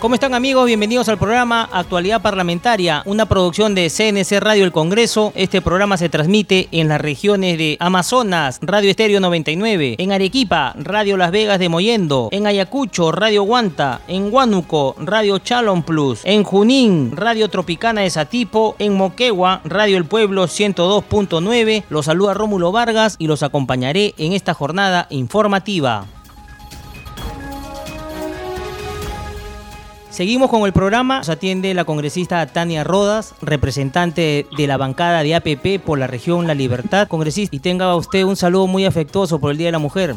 ¿Cómo están amigos? Bienvenidos al programa Actualidad Parlamentaria, una producción de CNC Radio El Congreso. Este programa se transmite en las regiones de Amazonas, Radio Estéreo 99, en Arequipa, Radio Las Vegas de Moyendo, en Ayacucho, Radio Guanta, en Huánuco, Radio Chalon Plus, en Junín, Radio Tropicana de Satipo, en Moquegua, Radio El Pueblo 102.9. Los saluda Rómulo Vargas y los acompañaré en esta jornada informativa. Seguimos con el programa. Nos atiende la congresista Tania Rodas, representante de la bancada de APP por la región La Libertad. Congresista, y tenga usted un saludo muy afectuoso por el Día de la Mujer.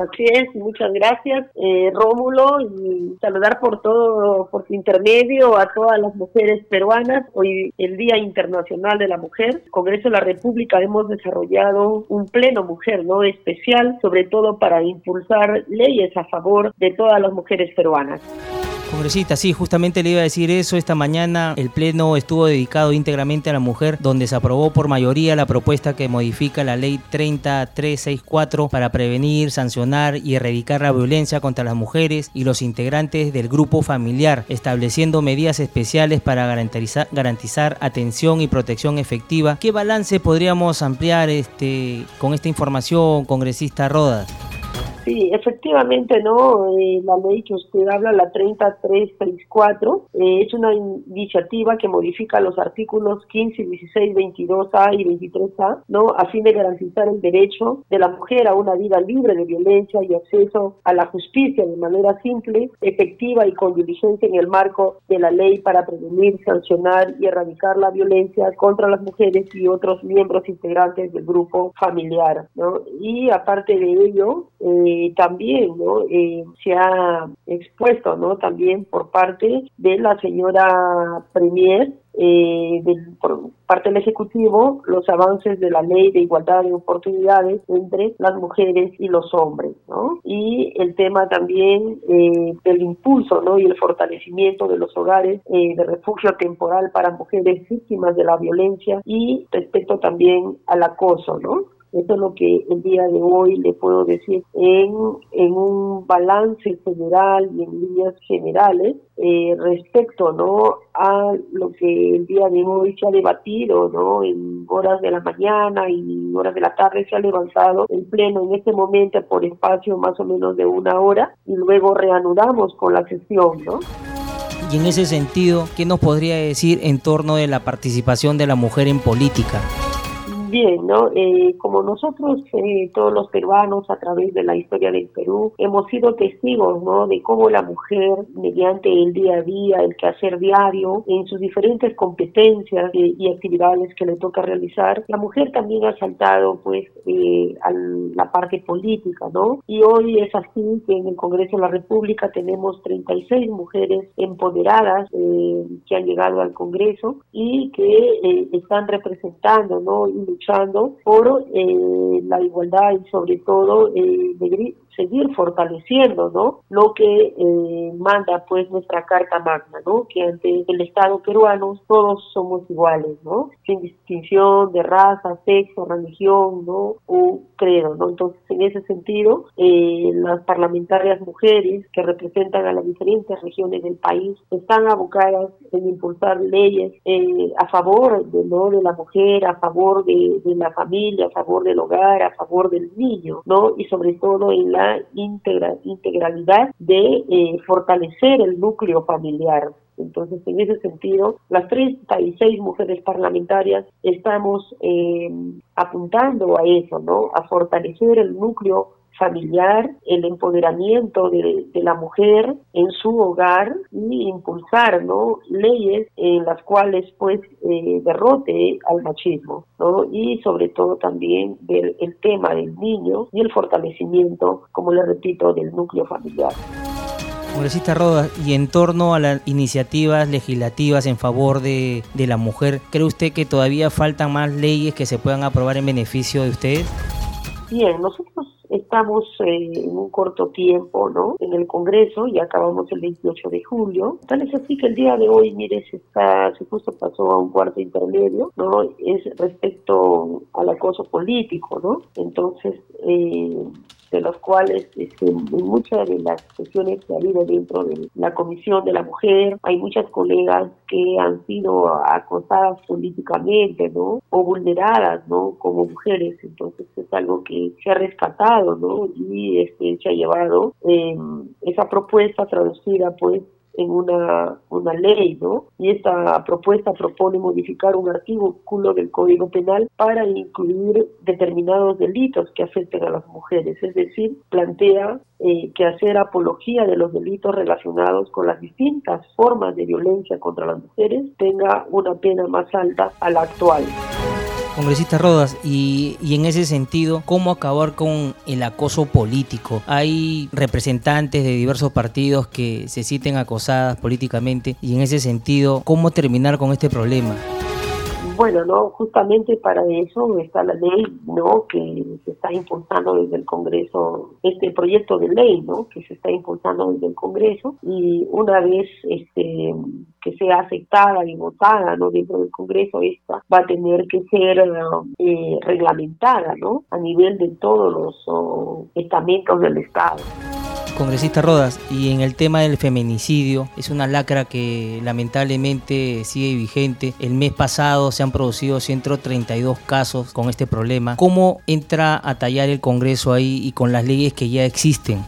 Así es, muchas gracias eh, Rómulo y saludar por todo, por su intermedio a todas las mujeres peruanas. Hoy el Día Internacional de la Mujer, Congreso de la República hemos desarrollado un pleno mujer, ¿no? Especial, sobre todo para impulsar leyes a favor de todas las mujeres peruanas. Congresista, sí, justamente le iba a decir eso. Esta mañana el Pleno estuvo dedicado íntegramente a la mujer, donde se aprobó por mayoría la propuesta que modifica la ley 3364 para prevenir, sancionar y erradicar la violencia contra las mujeres y los integrantes del grupo familiar, estableciendo medidas especiales para garantizar, garantizar atención y protección efectiva. ¿Qué balance podríamos ampliar este, con esta información, congresista Rodas? Sí, efectivamente, ¿no? Eh, la ley que usted habla, la 3334, eh, es una iniciativa que modifica los artículos 15, 16, 22A y 23A, ¿no? A fin de garantizar el derecho de la mujer a una vida libre de violencia y acceso a la justicia de manera simple, efectiva y con diligencia en el marco de la ley para prevenir, sancionar y erradicar la violencia contra las mujeres y otros miembros integrantes del grupo familiar, ¿no? Y aparte de ello, eh, también ¿no? Eh, se ha expuesto ¿no? también por parte de la señora Premier eh, por parte del Ejecutivo los avances de la ley de igualdad de oportunidades entre las mujeres y los hombres. Y el tema también eh, del impulso. Y el fortalecimiento de los hogares eh, de refugio temporal para mujeres víctimas de la violencia y respecto también al acoso, ¿no? Eso es lo que el día de hoy le puedo decir. En, en un balance general y en líneas generales eh, respecto no a lo que el día de hoy se ha debatido no en horas de la mañana y horas de la tarde se ha levantado el pleno en este momento por espacio más o menos de una hora y luego reanudamos con la sesión no y en ese sentido, ¿qué nos podría decir en torno de la participación de la mujer en política? Bien, ¿no? Eh, como nosotros, eh, todos los peruanos, a través de la historia del Perú, hemos sido testigos, ¿no? De cómo la mujer, mediante el día a día, el quehacer diario, en sus diferentes competencias y, actividades que le toca realizar, la mujer también ha saltado, pues, eh, a la parte política, ¿no? Y hoy es así que en el Congreso de la República tenemos 36 mujeres empoderadas que han llegado al Congreso y que están representando, ¿no? Por eh, la igualdad y sobre todo eh, seguir fortaleciendo no lo que eh, manda pues nuestra carta magna no que ante el estado peruano todos somos iguales no sin distinción de raza sexo religión no o credo no entonces en ese sentido eh, las parlamentarias mujeres que representan a las diferentes regiones del país están abocadas en impulsar leyes eh, a favor de no de la mujer a favor de, de la familia a favor del hogar a favor del niño no y sobre todo en la integralidad de eh, fortalecer el núcleo familiar. Entonces, en ese sentido, las 36 mujeres parlamentarias estamos eh, apuntando a eso, ¿no? A fortalecer el núcleo familiar, el empoderamiento de, la mujer en su hogar y impulsar ¿no? leyes en las cuales pues eh, derrote al machismo ¿no? y sobre todo también ver el tema del niño y el fortalecimiento, como le repito, del núcleo familiar. Congresista Rodas, y en torno a las iniciativas legislativas en favor de, de la mujer, ¿cree usted que todavía faltan más leyes que se puedan aprobar en beneficio de ustedes? Bien, nosotros estamos eh, en un corto tiempo, ¿no? En el Congreso y acabamos el 28 de julio. Tal es así que el día de hoy, mire, se está, se justo pasó a un cuarto intermedio, ¿no? Es respecto al acoso político, ¿no? Entonces, eh, de los cuales este, en muchas de las sesiones que ha habido dentro de la Comisión de la Mujer, hay muchas colegas que han sido acosadas políticamente, ¿no? O vulneradas, ¿no? Como mujeres. Entonces es algo que se ha rescatado, ¿no? Y este, se ha llevado eh, esa propuesta traducida, pues, en una, una ley, ¿no? Y esta propuesta propone modificar un artículo del Código Penal para incluir determinados delitos que afecten a las mujeres, es decir, plantea eh, que hacer apología de los delitos relacionados con las distintas formas de violencia contra las mujeres tenga una pena más alta a la actual. Congresista Rodas, y, y, en ese sentido, ¿cómo acabar con el acoso político? Hay representantes de diversos partidos que se sienten acosadas políticamente y en ese sentido, ¿cómo terminar con este problema? Bueno, no, justamente para eso está la ley, ¿no? Que se está impulsando desde el Congreso, este proyecto de ley, ¿no? Que se está impulsando desde el Congreso y una vez, este, que sea aceptada y votada, ¿no? Dentro del Congreso, esta va a tener que ser eh, reglamentada, ¿no? A nivel de todos los oh, estamentos del Estado. Congresista Rodas, y en el tema del feminicidio, es una lacra que lamentablemente sigue vigente. El mes pasado se han producido 132 casos con este problema. ¿Cómo entra a tallar el Congreso ahí y con las leyes que ya existen?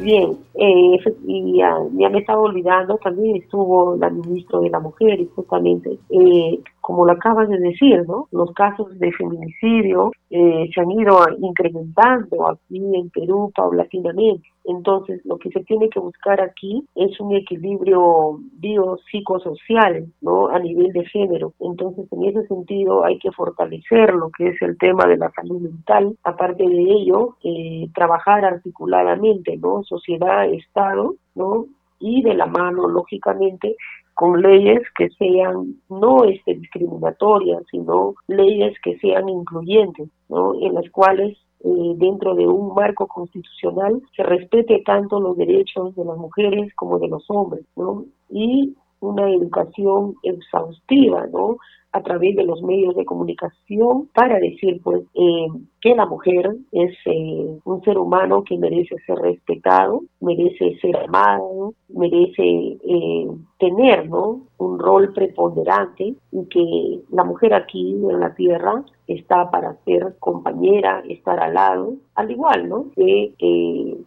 Bien, eh, y ya, me estaba olvidando, también estuvo la ministra de la Mujer y justamente, eh, como lo acabas de decir, ¿no? Los casos de feminicidio eh, se han ido incrementando aquí en Perú paulatinamente. Entonces, lo que se tiene que buscar aquí es un equilibrio biopsicosocial, ¿no? A nivel de género. Entonces, en ese sentido, hay que fortalecer lo que es el tema de la salud mental. Aparte de ello, eh, trabajar articuladamente, ¿no? Sociedad, Estado, ¿no? Y de la mano, lógicamente, con leyes que sean no este, discriminatorias, sino leyes que sean incluyentes, ¿no? En las cuales eh, dentro de un marco constitucional se respete tanto los derechos de las mujeres como de los hombres, ¿no? Y una educación exhaustiva, ¿no? A través de los medios de comunicación para decir, pues, eh, que la mujer es eh, un ser humano que merece ser respetado, merece ser amado, merece eh, tener ¿no? un rol preponderante y que la mujer aquí en la tierra está para ser compañera, estar al lado, al igual, ¿no? Que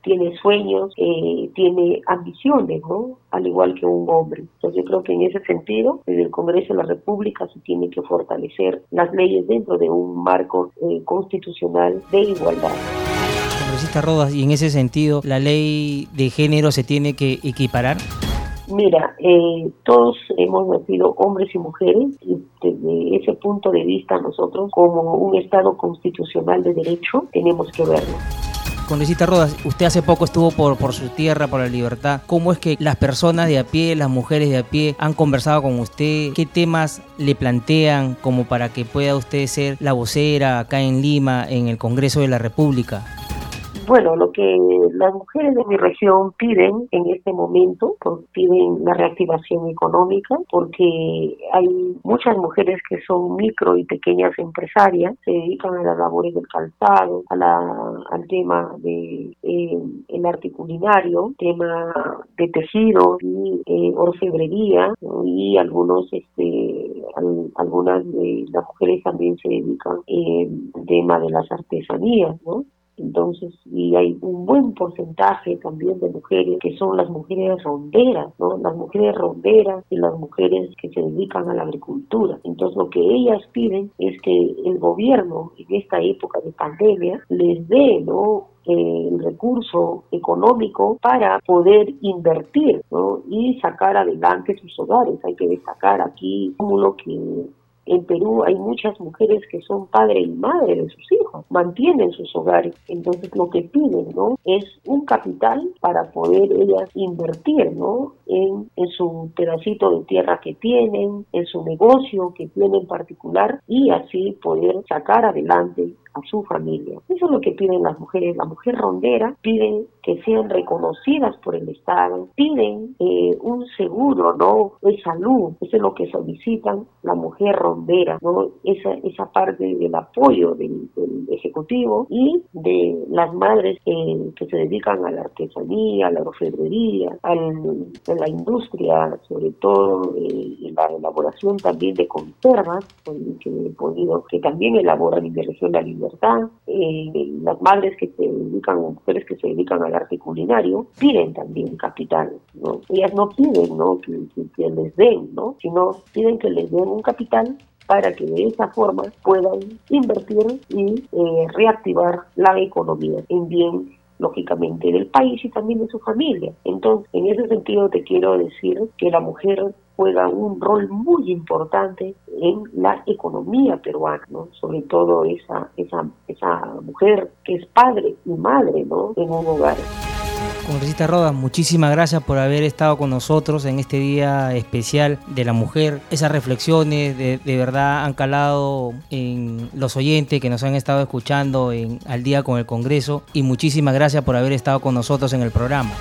tiene sueños, tiene ambiciones, ¿no? Al igual que un hombre. Entonces yo creo que en ese sentido, desde el Congreso de la República se tiene que fortalecer las leyes dentro de un marco eh, constitucional de igualdad. Congresista Rodas, y en ese sentido, ¿la ley de género se tiene que equiparar? Mira, eh, todos hemos nacido hombres y mujeres y desde ese punto de vista nosotros como un Estado constitucional de derecho tenemos que verlo. Congresista Rodas, usted hace poco estuvo por, por su tierra, por la libertad. ¿Cómo es que las personas de a pie, las mujeres de a pie, han conversado con usted? ¿Qué temas le plantean como para que pueda usted ser la vocera acá en Lima, en el Congreso de la República? Bueno, lo que las mujeres de mi región piden en este momento, pues, piden la reactivación económica, porque hay muchas mujeres que son micro y pequeñas empresarias, se dedican a las labores del calzado, a la, al tema de eh, el arte culinario, tema de tejido y eh, orfebrería y algunos este algunas de las mujeres también se dedican eh, al tema de las artesanías, ¿no? Entonces, y hay un buen porcentaje también de mujeres que son las mujeres ronderas, ¿no? Las mujeres ronderas y las mujeres que se dedican a la agricultura. Entonces, lo que ellas piden es que el gobierno en esta época de pandemia les dé, ¿no? el recurso económico para poder invertir ¿no? y sacar adelante sus hogares. Hay que destacar aquí lo que En Perú hay muchas mujeres que son padre y madre de sus hijos, mantienen sus hogares. Entonces lo que piden, ¿no? Es un capital para poder ellas invertir, ¿no? En, en su pedacito de tierra que tienen, en su negocio que tienen particular y así poder sacar adelante a su familia. Eso es lo que piden las mujeres. La mujer rondera piden que sean reconocidas por el Estado, piden eh, un seguro, ¿no? De salud. Eso es lo que solicitan la mujer rondera, ¿no? Esa, esa parte del apoyo del, Ejecutivo y de las madres que se dedican a la artesanía, a la orfebrería, a la industria, sobre todo eh, la elaboración también de conservas, que, podido, que también elaboran en región la libertad, eh, las madres que se dedican, mujeres que se dedican al arte culinario, piden también capital. Ellas no piden, ¿no? Que, les den, ¿no? Sino piden que les den un capital para que de esa forma puedan invertir y eh, reactivar la economía en bien lógicamente del país y también de su familia. Entonces, en ese sentido te quiero decir que la mujer juega un rol muy importante en la economía peruana, ¿no? sobre todo esa, esa, esa mujer que es padre y madre ¿no? en un hogar. Congresista Rodas, muchísimas gracias por haber estado con nosotros en este día especial de la mujer. Esas reflexiones de, verdad han calado en los oyentes que nos han estado escuchando en, al día con el Congreso y muchísimas gracias por haber estado con nosotros en el programa.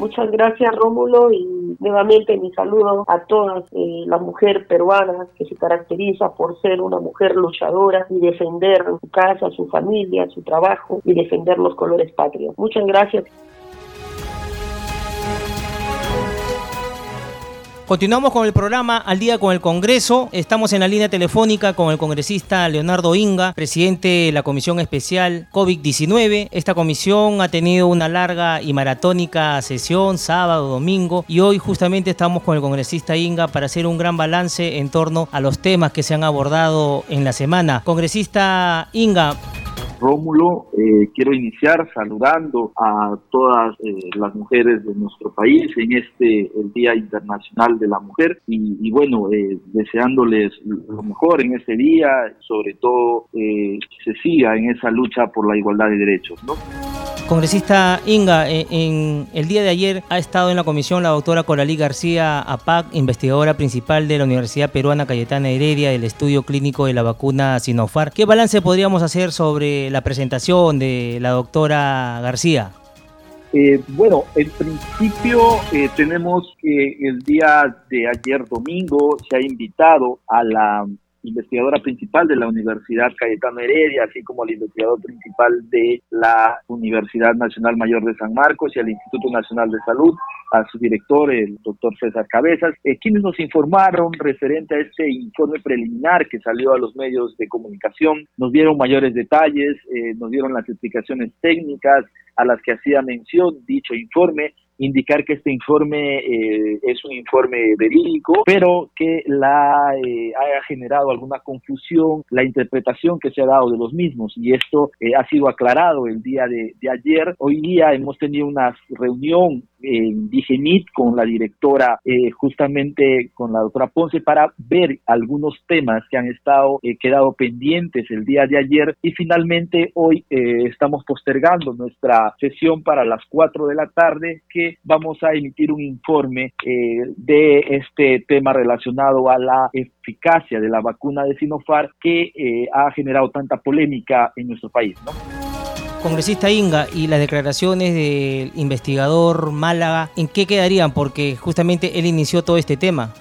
Muchas gracias Rómulo y nuevamente mi saludo a todas eh, las mujeres peruanas que se caracteriza por ser una mujer luchadora y defender su casa, su familia, su trabajo y defender los colores patrios. Muchas gracias. Continuamos con el programa Al día con el Congreso. Estamos en la línea telefónica con el congresista Leonardo Inga, presidente de la Comisión Especial COVID-19. Esta comisión ha tenido una larga y maratónica sesión, sábado, domingo, y hoy justamente estamos con el congresista Inga para hacer un gran balance en torno a los temas que se han abordado en la semana. Congresista Inga, Rómulo. Eh, quiero iniciar saludando a todas eh, las mujeres de nuestro país en este el Día Internacional de la Mujer y, bueno, eh, deseándoles lo mejor en este día, sobre todo que se siga en esa lucha por la igualdad de derechos. ¿no? Congresista Inga, eh, en el día de ayer ha estado en la comisión la doctora Coralí García APAC, investigadora principal de la Universidad Peruana Cayetana Heredia del estudio clínico de la vacuna Sinofar. ¿Qué balance podríamos hacer sobre la presentación de la doctora García? Eh, bueno, en principio eh, tenemos que el día de ayer domingo se ha invitado a la investigadora principal de la Universidad Cayetano Heredia, así como el investigador principal de la Universidad Nacional Mayor de San Marcos y al Instituto Nacional de Salud, a su director, el doctor César Cabezas, eh, quienes nos informaron referente a este informe preliminar que salió a los medios de comunicación, nos dieron mayores detalles, eh, nos dieron las explicaciones técnicas a las que hacía mención dicho informe, indicar que este informe eh, es un informe verídico, pero que la eh, haya generado alguna confusión la interpretación que se ha dado de los mismos y esto eh, ha sido aclarado el día de, ayer. Hoy día hemos tenido una reunión en Digenit con la directora, justamente con la doctora Ponce, para ver algunos temas que han estado quedado pendientes el día de ayer y finalmente hoy estamos postergando nuestra sesión para las 4 de la tarde que vamos a emitir un informe eh, de este tema relacionado a la eficacia de la vacuna de Sinofar que eh, ha generado tanta polémica en nuestro país. Congresista Inga, y las declaraciones del investigador Málaga, ¿en qué quedarían? Porque justamente él inició todo este tema.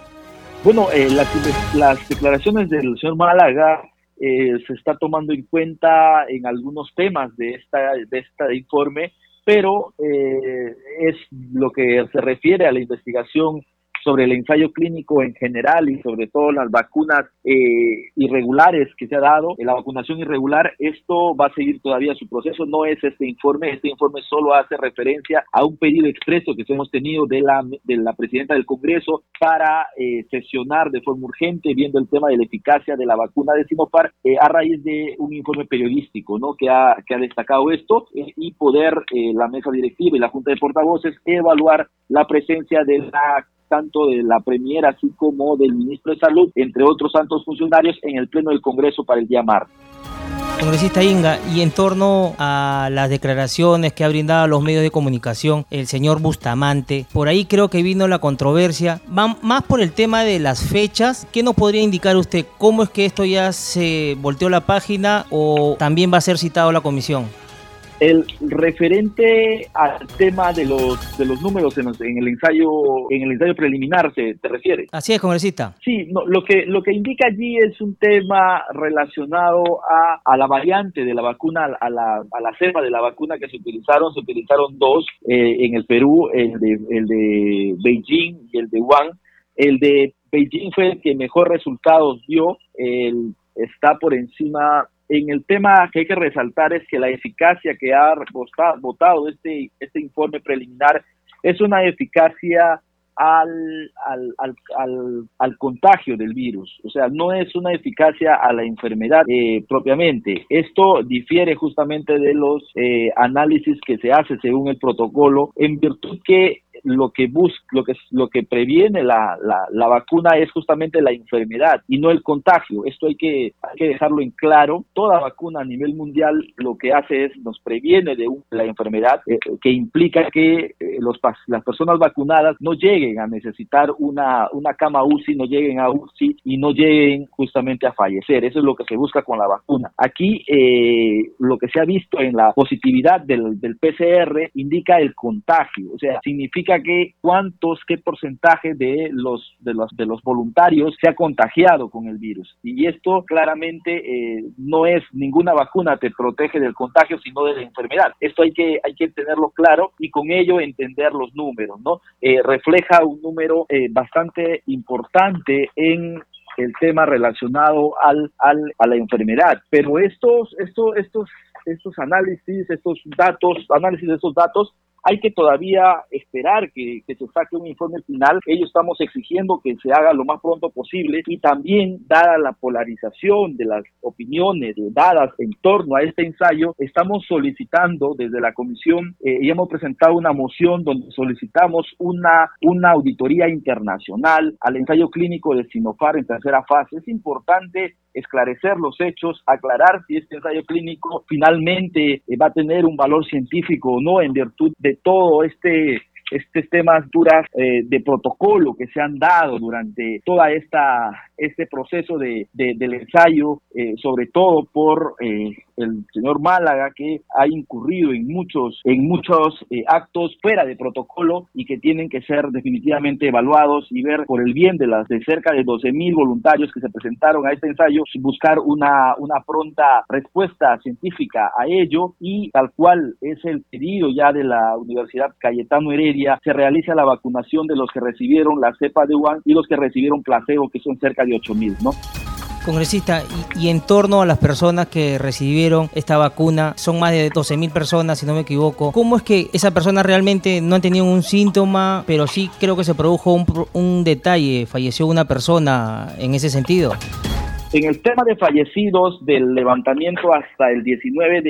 Bueno, eh, las, declaraciones del señor Málaga se está tomando en cuenta en algunos temas de esta de este informe pero eh, es lo que se refiere a la investigación sobre el ensayo clínico en general y sobre todo las vacunas eh, irregulares que se ha dado, la vacunación irregular, esto va a seguir todavía su proceso, no es este informe, este informe solo hace referencia a un pedido expreso que hemos tenido de la, de la presidenta del Congreso para eh, sesionar de forma urgente viendo el tema de la eficacia de la vacuna de Sinopar eh, a raíz de un informe periodístico ¿no? que, ha, que ha destacado esto y poder la mesa directiva y la Junta de Portavoces evaluar la presencia de la tanto de la Premier así como del ministro de Salud, entre otros tantos funcionarios, en el Pleno del Congreso para el día martes. Congresista Inga, y en torno a las declaraciones que ha brindado a los medios de comunicación el señor Bustamante, por ahí creo que vino la controversia, más por el tema de las fechas, ¿qué nos podría indicar usted? ¿Cómo es que esto ya se volteó la página o también va a ser citado la comisión? El referente al tema de los de los números en, el ensayo en el ensayo preliminar se te refiere. Así es, congresista. Sí, no, lo que lo que indica allí es un tema relacionado a, a la variante de la vacuna a la, a la cepa de la vacuna que se utilizaron, se utilizaron dos eh, en el Perú, el de el de Beijing y el de Wuhan. El de Beijing fue el que mejor resultados dio, el, está por encima en el tema que hay que resaltar es que la eficacia que ha votado este, este informe preliminar es una eficacia al, al, al, al, contagio del virus, o sea, no es una eficacia a la enfermedad eh, propiamente. Esto difiere justamente de los eh, análisis que se hace según el protocolo, en virtud que lo que busca, lo que, lo que previene la, la, vacuna es justamente la enfermedad y no el contagio. Esto hay que, hay que dejarlo en claro. Toda vacuna a nivel mundial lo que hace es nos previene de la enfermedad, eh, que implica que eh, los, las personas vacunadas no lleguen a necesitar una, una cama UCI, no lleguen a UCI y no lleguen justamente a fallecer. Eso es lo que se busca con la vacuna. Aquí eh, lo que se ha visto en la positividad del, del PCR indica el contagio, o sea, significa que cuántos, qué porcentaje de los, de los, de los voluntarios se ha contagiado con el virus. Y esto claramente eh, no es ninguna vacuna te protege del contagio, sino de la enfermedad. Esto hay que, hay que tenerlo claro y con ello entender los números, ¿no? Eh, refleja un número eh, bastante importante en el tema relacionado al, al, a la enfermedad. Pero estos, estos, estos, estos análisis, estos datos, análisis de estos datos hay que todavía esperar que, se saque un informe final. Ellos estamos exigiendo que se haga lo más pronto posible y también, dada la polarización de las opiniones dadas en torno a este ensayo, estamos solicitando desde la comisión eh, y hemos presentado una moción donde solicitamos una, una auditoría internacional al ensayo clínico de Sinofar en tercera fase. Es importante esclarecer los hechos, aclarar si este ensayo clínico finalmente eh, va a tener un valor científico o no en virtud de todo este estos temas duras eh, de protocolo que se han dado durante toda esta este proceso de, del ensayo, eh, sobre todo por eh, el señor Málaga que ha incurrido en muchos en muchos actos fuera de protocolo y que tienen que ser definitivamente evaluados y ver por el bien de las de cerca de 12 mil voluntarios que se presentaron a este ensayo buscar una una pronta respuesta científica a ello y tal cual es el pedido ya de la Universidad Cayetano Heredia se realiza la vacunación de los que recibieron la cepa de Wuhan y los que recibieron placebo, que son cerca de 8 mil, ¿no? Congresista, y, en torno a las personas que recibieron esta vacuna, son más de 12 mil personas, si no me equivoco. ¿Cómo es que esa persona realmente no han tenido un síntoma, pero sí creo que se produjo un, un detalle, falleció una persona en ese sentido? En el tema de fallecidos del levantamiento hasta el 19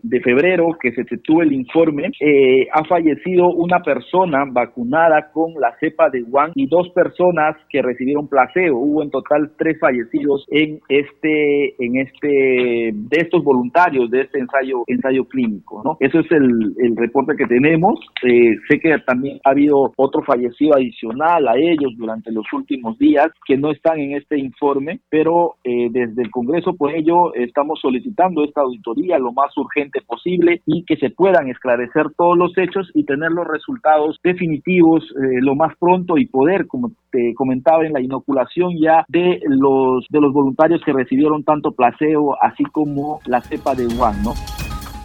de, febrero, que se tuvo el informe, eh, ha fallecido una persona vacunada con la cepa de Wuhan y dos personas que recibieron placebo. Hubo en total tres fallecidos en este, en este, de estos voluntarios de este ensayo, ensayo clínico, ¿no? Eso es el, el reporte que tenemos. Eh, sé que también ha habido otro fallecido adicional a ellos durante los últimos días que no están en este informe, pero eh, desde el Congreso, por ello, estamos solicitando esta auditoría lo más urgente posible y que se puedan esclarecer todos los hechos y tener los resultados definitivos eh, lo más pronto y poder, como te comentaba en la inoculación ya de los de los voluntarios que recibieron tanto placebo así como la cepa de Wuhan, ¿no?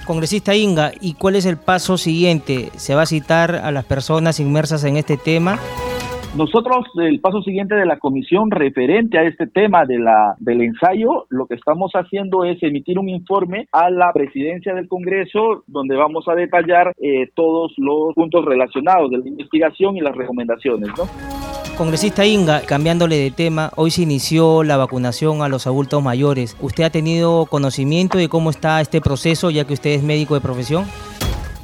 Congresista Inga, ¿y cuál es el paso siguiente? ¿Se va a citar a las personas inmersas en este tema? Nosotros, el paso siguiente de la comisión referente a este tema de la, del ensayo, lo que estamos haciendo es emitir un informe a la presidencia del Congreso donde vamos a detallar eh, todos los puntos relacionados de la investigación y las recomendaciones. Congresista Inga, cambiándole de tema, hoy se inició la vacunación a los adultos mayores. ¿Usted ha tenido conocimiento de cómo está este proceso ya que usted es médico de profesión?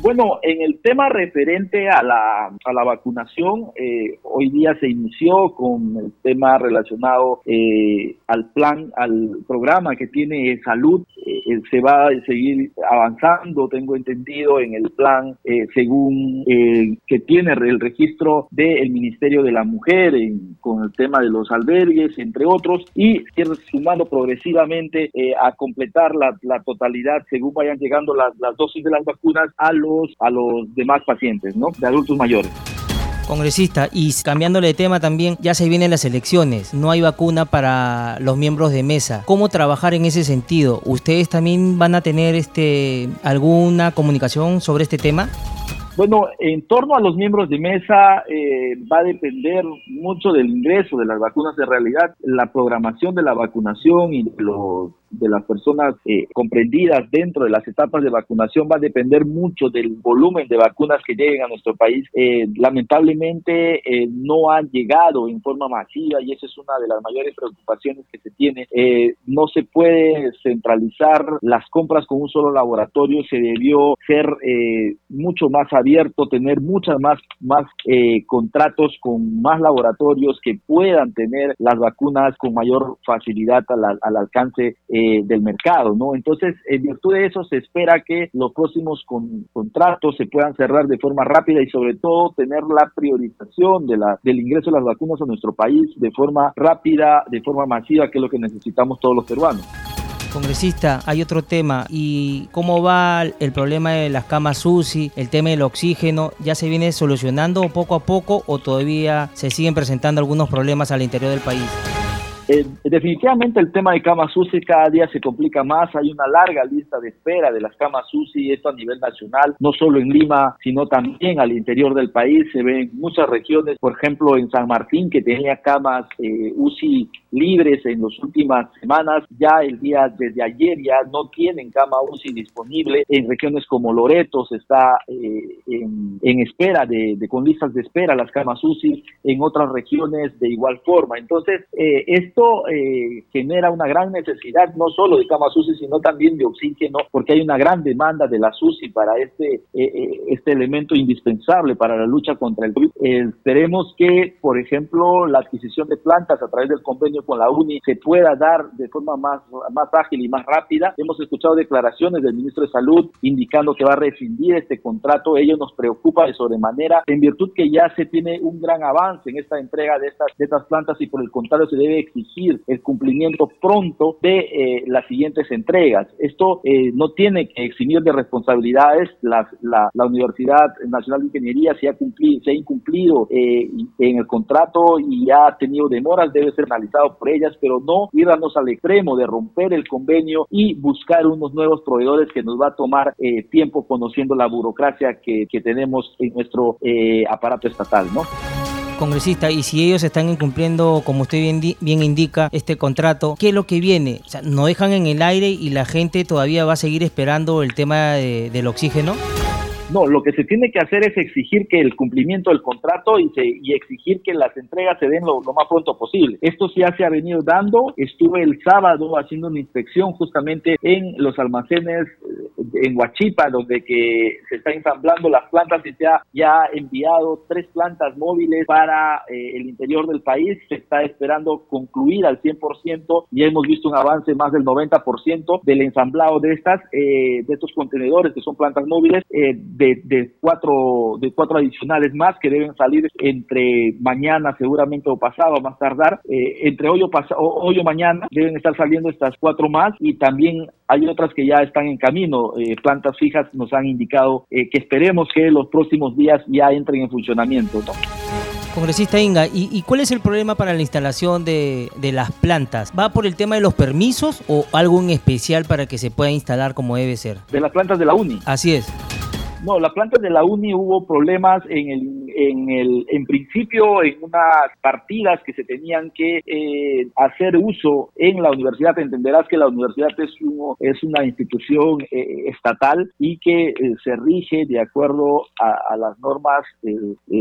Bueno, en el tema referente a la, a la vacunación, eh, hoy día se inició con el tema relacionado eh, al plan, al programa que tiene salud. Eh, se va a seguir avanzando, tengo entendido, en el plan según que tiene el registro del Ministerio de la Mujer con el tema de los albergues, entre otros, y ir sumando progresivamente a completar la, la, totalidad según vayan llegando las, las dosis de las vacunas a los, a los demás pacientes, ¿no? De adultos mayores. Congresista, y cambiándole de tema también, ya se vienen las elecciones, no hay vacuna para los miembros de mesa. ¿Cómo trabajar en ese sentido? ¿Ustedes también van a tener este alguna comunicación sobre este tema? Bueno, en torno a los miembros de mesa eh, va a depender mucho del ingreso de las vacunas. De realidad, la programación de la vacunación y los de las personas eh, comprendidas dentro de las etapas de vacunación va a depender mucho del volumen de vacunas que lleguen a nuestro país. Eh, lamentablemente eh, no han llegado en forma masiva y esa es una de las mayores preocupaciones que se tiene. no se puede centralizar las compras con un solo laboratorio, se debió ser mucho más abierto, tener muchas más, más contratos con más laboratorios que puedan tener las vacunas con mayor facilidad al, al alcance eh, del mercado, ¿no? Entonces, en virtud de eso, se espera que los próximos contratos se puedan cerrar de forma rápida y sobre todo tener la priorización del ingreso de las vacunas a nuestro país de forma rápida, de forma masiva, que es lo que necesitamos todos los peruanos. Congresista, hay otro tema. ¿Y cómo va el problema de las camas UCI, el tema del oxígeno? ¿Ya se viene solucionando poco a poco o todavía se siguen presentando algunos problemas al interior del país? Eh, definitivamente el tema de camas UCI cada día se complica más, hay una larga lista de espera de las camas UCI, esto a nivel nacional, no solo en Lima, sino también al interior del país, se ven muchas regiones, por ejemplo en San Martín, que tenía camas eh, UCI libres en las últimas semanas, ya el día desde ayer ya no tienen cama UCI disponible, en regiones como Loreto se está eh, en, espera de, con listas de espera las camas UCI, en otras regiones de igual forma, entonces es esto eh, genera una gran necesidad no solo de camas UCI, sino también de oxígeno, porque hay una gran demanda de la UCI para este, eh, eh, este elemento indispensable para la lucha contra el COVID. esperemos que, por ejemplo, la adquisición de plantas a través del convenio con la UNI se pueda dar de forma más, más ágil y más rápida. Hemos escuchado declaraciones del ministro de Salud indicando que va a rescindir este contrato. Ello nos preocupa de sobremanera, en virtud que ya se tiene un gran avance en esta entrega de estas, de estas plantas y por el contrario se debe exigir el cumplimiento pronto de eh, las siguientes entregas. Esto eh, no tiene que eximir de responsabilidades. La, la, Universidad Nacional de Ingeniería se ha, cumplido, se ha incumplido eh, en el contrato y ha tenido demoras, debe ser analizado por ellas, pero no irnos al extremo de romper el convenio y buscar unos nuevos proveedores que nos va a tomar tiempo conociendo la burocracia que, que tenemos en nuestro aparato estatal, ¿no? Congresista, y si ellos están incumpliendo, como usted bien, indica, este contrato, ¿qué es lo que viene? ¿no dejan en el aire y la gente todavía va a seguir esperando el tema del oxígeno? No, lo que se tiene que hacer es exigir que el cumplimiento del contrato y, se, y exigir que las entregas se den lo, más pronto posible. Esto ya se ha venido dando. Estuve el sábado haciendo una inspección justamente en los almacenes eh, en Huachipa, donde que se está ensamblando las plantas y se ha ya enviado tres plantas móviles para eh, el interior del país. Se está esperando concluir al 100% y hemos visto un avance más del 90% del ensamblado de estas, eh, de estos contenedores que son plantas móviles de, cuatro, de cuatro adicionales más que deben salir entre mañana seguramente o pasado, más tardar. Eh, entre hoy o, hoy o mañana deben estar saliendo estas cuatro más y también hay otras que ya están en camino. Eh, plantas fijas nos han indicado eh, que esperemos que los próximos días ya entren en funcionamiento. Congresista Inga, ¿y, cuál es el problema para la instalación de, de, las plantas? ¿Va por el tema de los permisos o algo en especial para que se pueda instalar como debe ser? De las plantas de la UNI. Así es. No, la planta de la UNI hubo problemas en el en el en principio en unas partidas que se tenían que eh, hacer uso en la universidad entenderás que la universidad es es una institución eh, estatal y que se rige de acuerdo a, las normas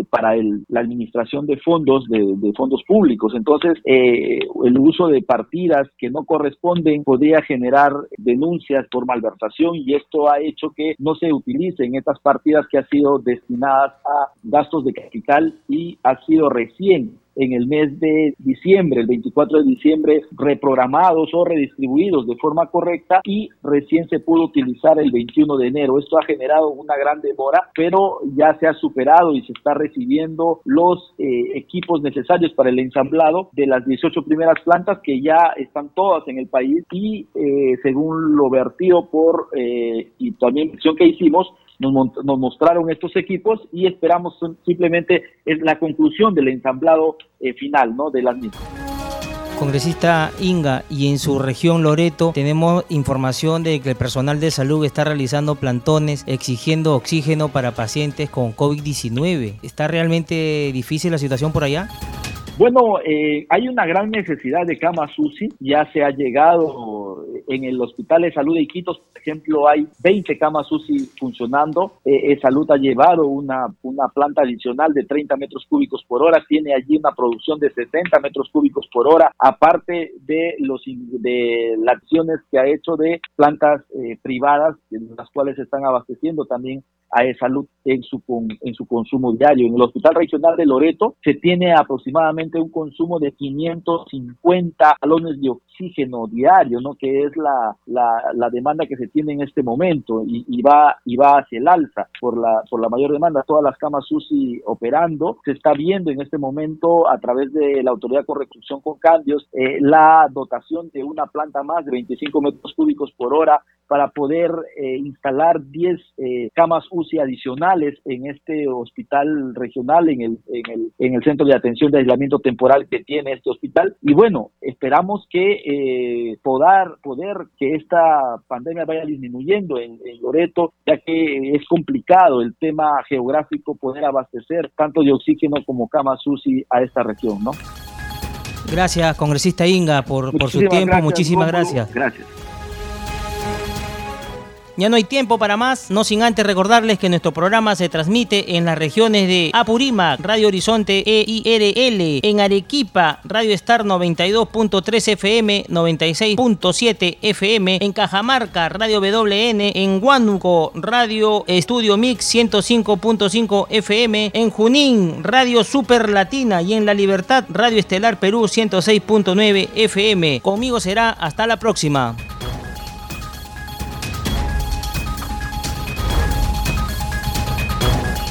para la administración de fondos de, de fondos públicos. Entonces el uso de partidas que no corresponden podría generar denuncias por malversación y esto ha hecho que no se utilicen estas partidas que han sido destinadas a gastos de capital y ha sido recién en el mes de diciembre, el 24 de diciembre, reprogramados o redistribuidos de forma correcta y recién se pudo utilizar el 21 de enero. Esto ha generado una gran demora, pero ya se ha superado y se está recibiendo los eh, equipos necesarios para el ensamblado de las 18 primeras plantas que ya están todas en el país y eh, según lo vertido por eh, y también que hicimos, nos, mostraron estos equipos y esperamos simplemente la conclusión del ensamblado eh, final ¿no? de las mismas. Congresista Inga, y en su región Loreto tenemos información de que el personal de salud está realizando plantones exigiendo oxígeno para pacientes con COVID-19. ¿Está realmente difícil la situación por allá? Bueno, eh, hay una gran necesidad de camas UCI, ya se ha llegado en el Hospital de Salud de Iquitos, por ejemplo, hay 20 camas UCI funcionando, eh, eh, Salud ha llevado una, una planta adicional de 30 metros cúbicos por hora, tiene allí una producción de 60 metros cúbicos por hora, aparte de, los, de las acciones que ha hecho de plantas privadas, en las cuales están abasteciendo también a salud en su, en su consumo diario. En el Hospital Regional de Loreto se tiene aproximadamente un consumo de 550 galones de oxígeno diario, ¿no? que es la, la, demanda que se tiene en este momento y, y, va, y va hacia el alza por la, por la mayor demanda. Todas las camas UCI operando. Se está viendo en este momento a través de la Autoridad con Reconstrucción con Cambios eh, la dotación de una planta más de 25 metros cúbicos por hora para poder eh, instalar 10 eh, camas UCI adicionales en este hospital regional, en el, en, el, en el centro de atención de aislamiento temporal que tiene este hospital. Y bueno, esperamos que eh, poder, poder que esta pandemia vaya disminuyendo en, en Loreto, ya que es complicado el tema geográfico poder abastecer tanto de oxígeno como camas UCI a esta región, ¿no? Gracias, congresista Inga, por, por su tiempo. Muchísimas gracias. Gracias. Ya no hay tiempo para más, no sin antes recordarles que nuestro programa se transmite en las regiones de Apurímac, Radio Horizonte EIRL, en Arequipa, Radio Star 92.3 FM, 96.7 FM, en Cajamarca, Radio WN, en Huánuco, Radio Estudio Mix 105.5 FM, en Junín, Radio Super Latina y en La Libertad, Radio Estelar Perú 106.9 FM. Conmigo será hasta la próxima.